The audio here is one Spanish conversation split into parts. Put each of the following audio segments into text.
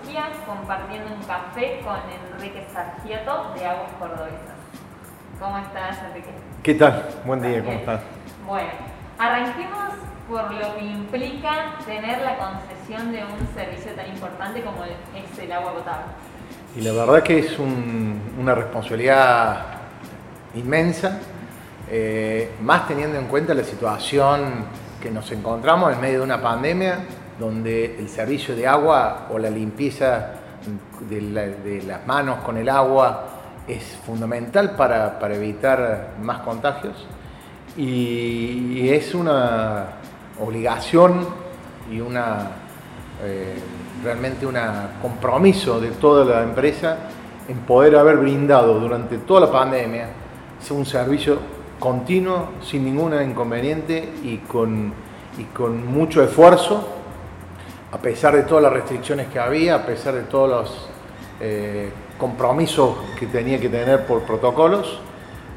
Turquía compartiendo un café con Enrique Sargieto de Aguas Cordobesas. ¿Cómo estás, Enrique? ¿Qué tal? Buen día, ¿cómo estás? Bueno, arranquemos por lo que implica tener la concesión de un servicio tan importante como es el agua potable. Y la verdad que es una responsabilidad inmensa, eh, más teniendo en cuenta la situación que nos encontramos en medio de una pandemia donde el servicio de agua o la limpieza de, las manos con el agua es fundamental para, evitar más contagios. Y, es una obligación y una eh, realmente un compromiso de toda la empresa en poder haber brindado durante toda la pandemia un servicio continuo, sin ningún inconveniente y con, y con mucho esfuerzo, a pesar de todas las restricciones que había, a pesar de todos los eh, compromisos que tenía que tener por protocolos,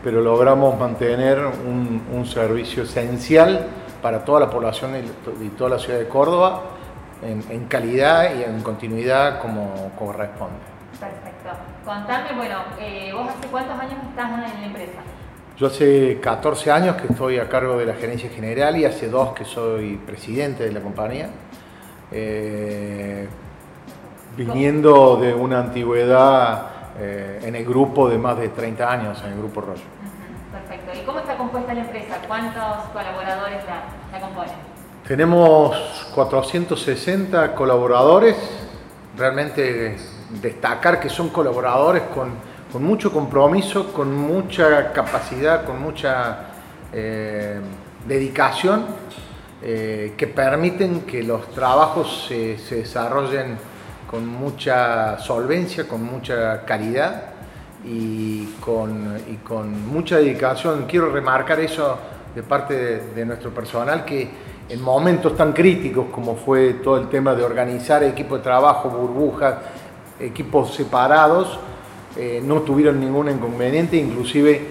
pero logramos mantener un, servicio esencial para toda la población y toda la ciudad de Córdoba en, calidad y en continuidad como corresponde. Perfecto. Contame, bueno, eh, vos hace cuántos años estás en la empresa? Yo hace 14 años que estoy a cargo de la gerencia general y hace dos que soy presidente de la compañía. Eh, viniendo de una antigüedad eh, en el grupo de más de 30 años, en el grupo Rollo. Perfecto. ¿Y cómo está compuesta la empresa? ¿Cuántos colaboradores la componen? Tenemos 460 colaboradores, realmente destacar que son colaboradores con, mucho compromiso, con mucha capacidad, con mucha eh, dedicación, eh, que permiten que los trabajos se, desarrollen con mucha solvencia, con mucha calidad y con, con mucha dedicación. Quiero remarcar eso de parte de nuestro personal que en momentos tan críticos como fue todo el tema de organizar equipos de trabajo, burbujas, equipos separados, eh, no tuvieron ningún inconveniente, inclusive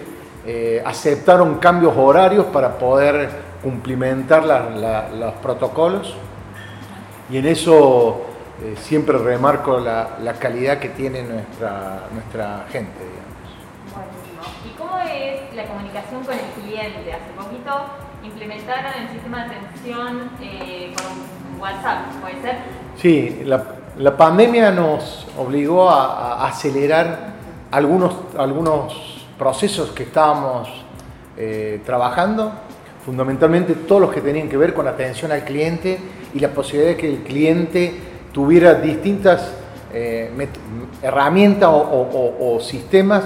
eh, aceptaron cambios horarios para poder cumplimentar los protocolos y en eso eh, siempre remarco la, calidad que tiene nuestra, nuestra gente. Buenísimo. ¿Y cómo es la comunicación con el cliente? Hace poquito implementaron el sistema de atención eh, con WhatsApp, ¿puede ser? Sí, la, pandemia nos obligó a, acelerar algunos, algunos procesos que estábamos eh, trabajando, fundamentalmente todos los que tenían que ver con atención al cliente y la posibilidad de que el cliente tuviera distintas eh, herramientas o, sistemas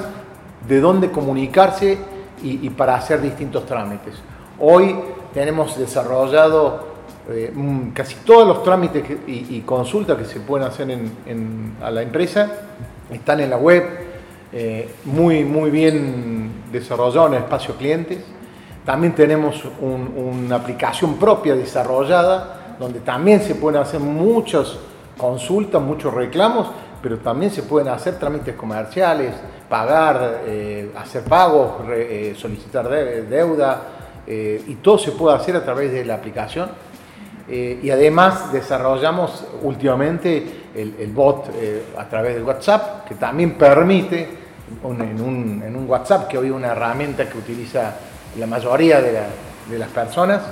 de dónde comunicarse y para hacer distintos trámites. Hoy tenemos desarrollado eh, casi todos los trámites y, consultas que se pueden hacer en, a la empresa, están en la web, eh, muy, muy bien desarrollado en el espacio clientes. También tenemos una aplicación propia desarrollada donde también se pueden hacer muchas consultas, muchos reclamos, pero también se pueden hacer trámites comerciales, pagar, eh, hacer pagos, solicitar deuda, eh, y todo se puede hacer a través de la aplicación. Eh, y además desarrollamos últimamente el, bot eh, a través del WhatsApp, que también permite, en, un, WhatsApp, que hoy es una herramienta que utiliza la mayoría de, las personas,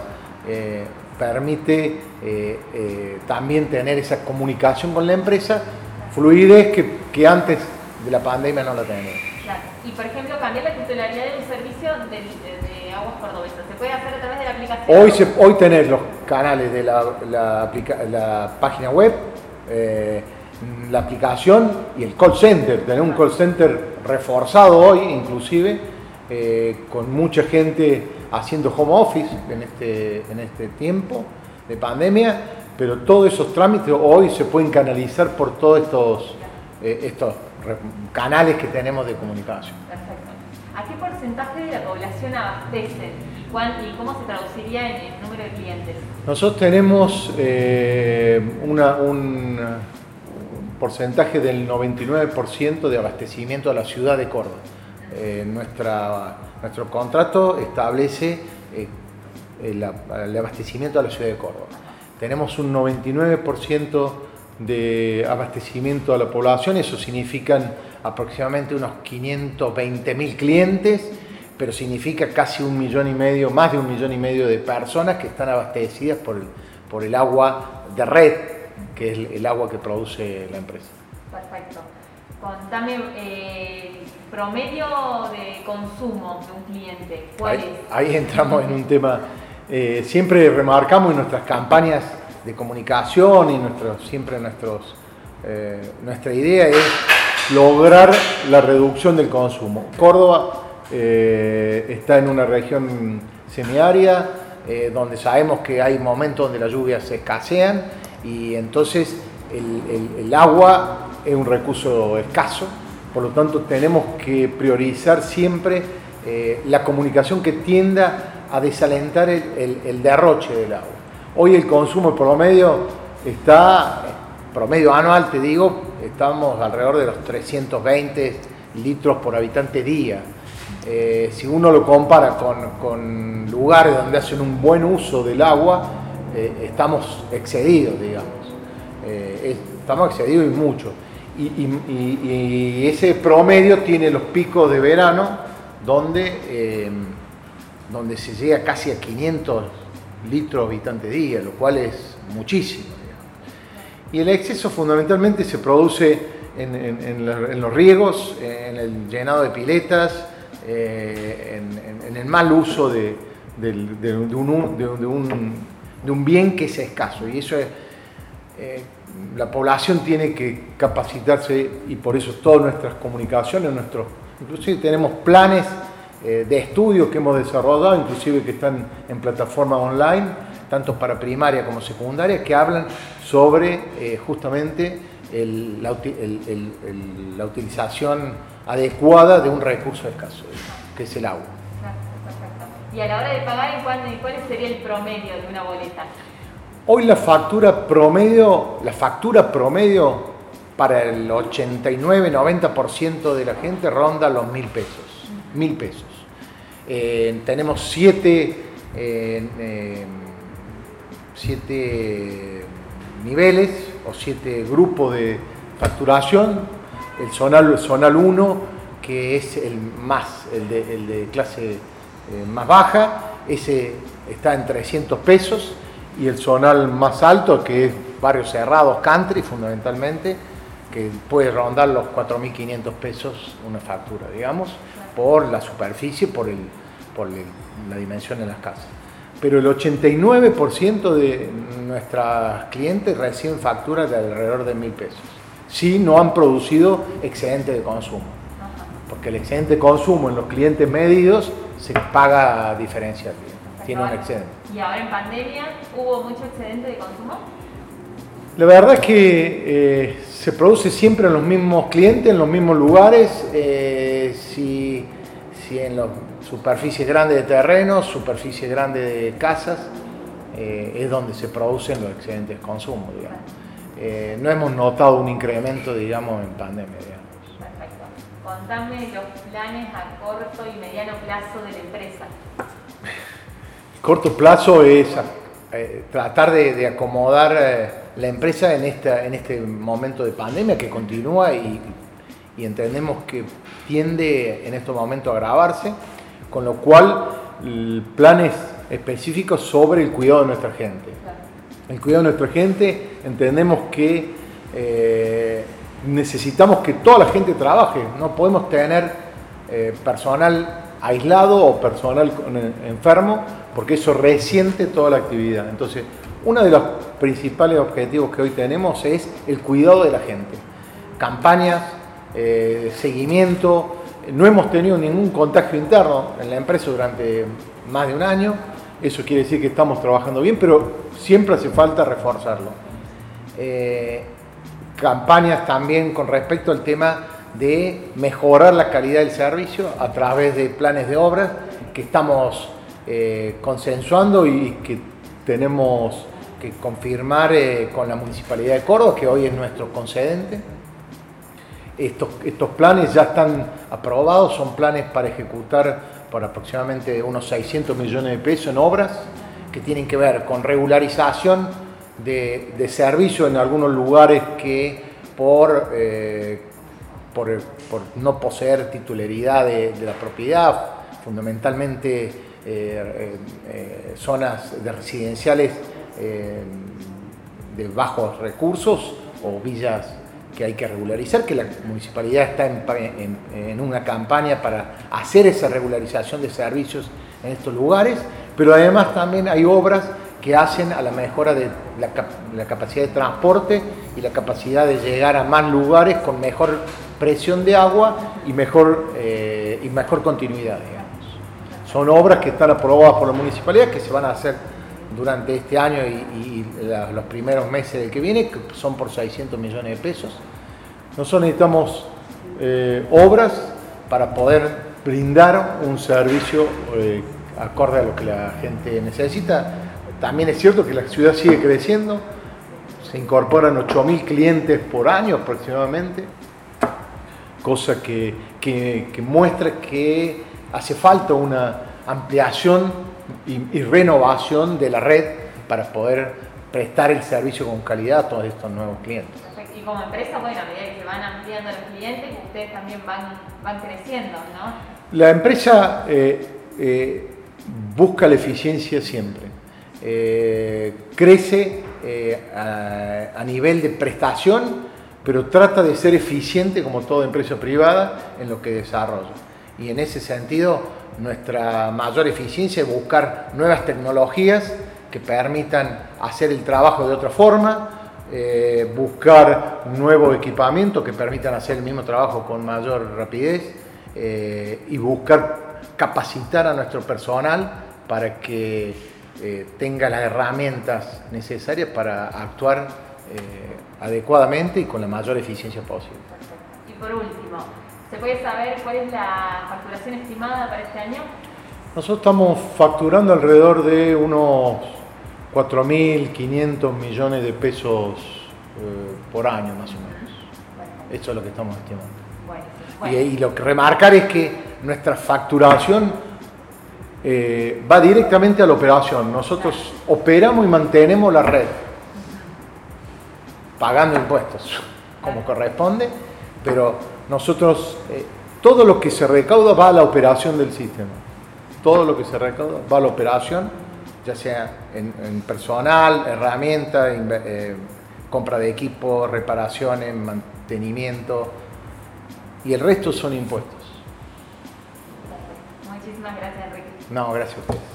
permite también tener esa comunicación con la empresa, fluidez que, que antes de la pandemia no la teníamos. Y por ejemplo, cambiar la titularidad de un servicio de, de, aguas cordobesas. ¿Se puede hacer a través de la aplicación? Hoy, se, hoy tenés los canales de la, la, la página web, eh, la aplicación y el call center. Tener un call center reforzado hoy, inclusive, eh, con mucha gente haciendo home office en este, en este tiempo de pandemia, pero todos esos trámites hoy se pueden canalizar por todos estos, eh, estos canales que tenemos de comunicación. Perfecto. ¿A qué porcentaje de la población abastecen? ¿Y cómo se traduciría en el número de clientes? Nosotros tenemos eh, un porcentaje del 99% de abastecimiento a la ciudad de Córdoba. Eh, nuestra, nuestro contrato establece eh, el, abastecimiento a la ciudad de Córdoba. Tenemos un 99% de abastecimiento a la población, eso significan aproximadamente unos 520 mil clientes, pero significa casi un millón y medio, más de un millón y medio de personas que están abastecidas por el, por el agua de red, que es el, agua que produce la empresa. Perfecto. Eh, promedio de consumo de un cliente. ¿Cuál ahí, es? Ahí entramos en un tema. Eh, siempre remarcamos en nuestras campañas de comunicación y nuestro, siempre nuestros, eh, nuestra idea es lograr la reducción del consumo. Córdoba eh, está en una región semiárida eh, donde sabemos que hay momentos donde las lluvias se escasean y entonces el, el, agua es un recurso escaso, por lo tanto tenemos que priorizar siempre la comunicación que tienda a desalentar el, derroche del agua. Hoy el consumo promedio está, promedio anual te digo, estamos alrededor de los 320 litros por habitante día. Eh, si uno lo compara con, lugares donde hacen un buen uso del agua, eh, estamos excedidos, digamos. Eh, estamos excedidos y mucho. Y, ese promedio tiene los picos de verano donde, donde se llega casi a 500 litros habitante día, lo cual es muchísimo. Y el exceso fundamentalmente se produce en, los riegos, en el llenado de piletas, eh, en, el mal uso de, un, bien que es escaso. Y eso es, eh, la población tiene que capacitarse y por eso todas nuestras comunicaciones, nuestros, inclusive tenemos planes eh, de estudios que hemos desarrollado, inclusive que están en plataforma online, tanto para primaria como secundaria, que hablan sobre eh, justamente la, utilización adecuada de un recurso escaso, que es el agua. Y a la hora de pagar, ¿cuál, ¿cuál sería el promedio de una boleta? Hoy la factura promedio, la factura promedio para el 89-90% de la gente ronda los mil pesos. Mil pesos. Eh, tenemos siete, eh, siete niveles o siete grupos de facturación. El zonal, zonal 1, que es el más, el de, clase eh, más baja, ese está en 300 pesos. Y el zonal más alto, que es barrios cerrados, country fundamentalmente, que puede rondar los 4.500 pesos una factura, digamos por la superficie, por, el, por la dimensión de las casas. Pero el 89% de nuestras clientes reciben facturas de alrededor de mil pesos. Si no han producido excedente de consumo. Porque el excedente de consumo en los clientes medidos se paga diferencial. Tiene un excedente. ¿Y ahora en pandemia hubo mucho excedente de consumo? La verdad es que eh, se produce siempre en los mismos clientes, en los mismos lugares. Eh, si, si, en las superficies grandes de terrenos, superficies grandes de casas, eh, es donde se producen los excedentes de consumo. Digamos. no hemos notado un incremento, digamos, en pandemia. Perfecto. Contame los planes a corto y mediano plazo de la empresa. Corto plazo es tratar de acomodar la empresa en, este momento de pandemia que continúa y, entendemos que tiende en estos momentos a agravarse, con lo cual planes específicos sobre el cuidado de nuestra gente. El cuidado de nuestra gente, entendemos que eh, necesitamos que toda la gente trabaje, no podemos tener eh, personal aislado o personal enfermo, porque eso resiente toda la actividad. Entonces, uno de los principales objetivos que hoy tenemos es el cuidado de la gente. Campañas, eh, seguimiento. No hemos tenido ningún contagio interno en la empresa durante más de un año. Eso quiere decir que estamos trabajando bien, pero siempre hace falta reforzarlo. Eh, campañas también con respecto al tema de mejorar la calidad del servicio a través de planes de obras que estamos eh, consensuando y que tenemos confirmar eh, con la Municipalidad de Córdoba, que hoy es nuestro concedente. Estos, estos planes ya están aprobados, son planes para ejecutar por aproximadamente unos 600 millones de pesos en obras que tienen que ver con regularización de, servicio en algunos lugares que por, eh, por, no poseer titularidad de, la propiedad, fundamentalmente eh, eh, zonas de residenciales de bajos recursos o villas que hay que regularizar, que la municipalidad está en, una campaña para hacer esa regularización de servicios en estos lugares, pero además también hay obras que hacen a la mejora de la, capacidad de transporte y la capacidad de llegar a más lugares con mejor presión de agua y mejor, eh, y mejor continuidad, digamos. Son obras que están aprobadas por la municipalidad, que se van a hacer durante este año y, los primeros meses del que viene, que son por 600 millones de pesos. Nosotros necesitamos eh, obras para poder brindar un servicio eh, acorde a lo que la gente necesita. También es cierto que la ciudad sigue creciendo, se incorporan 8.000 clientes por año aproximadamente, cosa que, que muestra que hace falta una ampliación y, renovación de la red para poder prestar el servicio con calidad a todos estos nuevos clientes. Y como empresa, bueno, a medida que se van ampliando los clientes, ustedes también van, van creciendo, ¿no? La empresa eh, eh, busca la eficiencia siempre. Eh, crece a, a nivel de prestación, pero trata de ser eficiente como toda empresa privada en lo que desarrolla. Y en ese sentido, nuestra mayor eficiencia es buscar nuevas tecnologías que permitan hacer el trabajo de otra forma, eh, buscar nuevo equipamiento que permitan hacer el mismo trabajo con mayor rapidez eh, y buscar capacitar a nuestro personal para que eh, tenga las herramientas necesarias para actuar adecuadamente y con la mayor eficiencia posible. Y por último, ¿Se puede saber cuál es la facturación estimada para este año? Nosotros estamos facturando alrededor de unos 4.500 millones de pesos eh, por año más o menos. Eso es lo que estamos estimando. Y, lo que remarcar es que nuestra facturación eh, va directamente a la operación. Nosotros operamos y mantenemos la red, pagando impuestos como corresponde, pero nosotros, eh, todo lo que se recauda va a la operación del sistema. Todo lo que se recauda va a la operación, ya sea en, personal, herramienta, eh, compra de equipo, reparaciones, mantenimiento, y el resto son impuestos. Muchísimas gracias, Enrique. No, gracias a ustedes.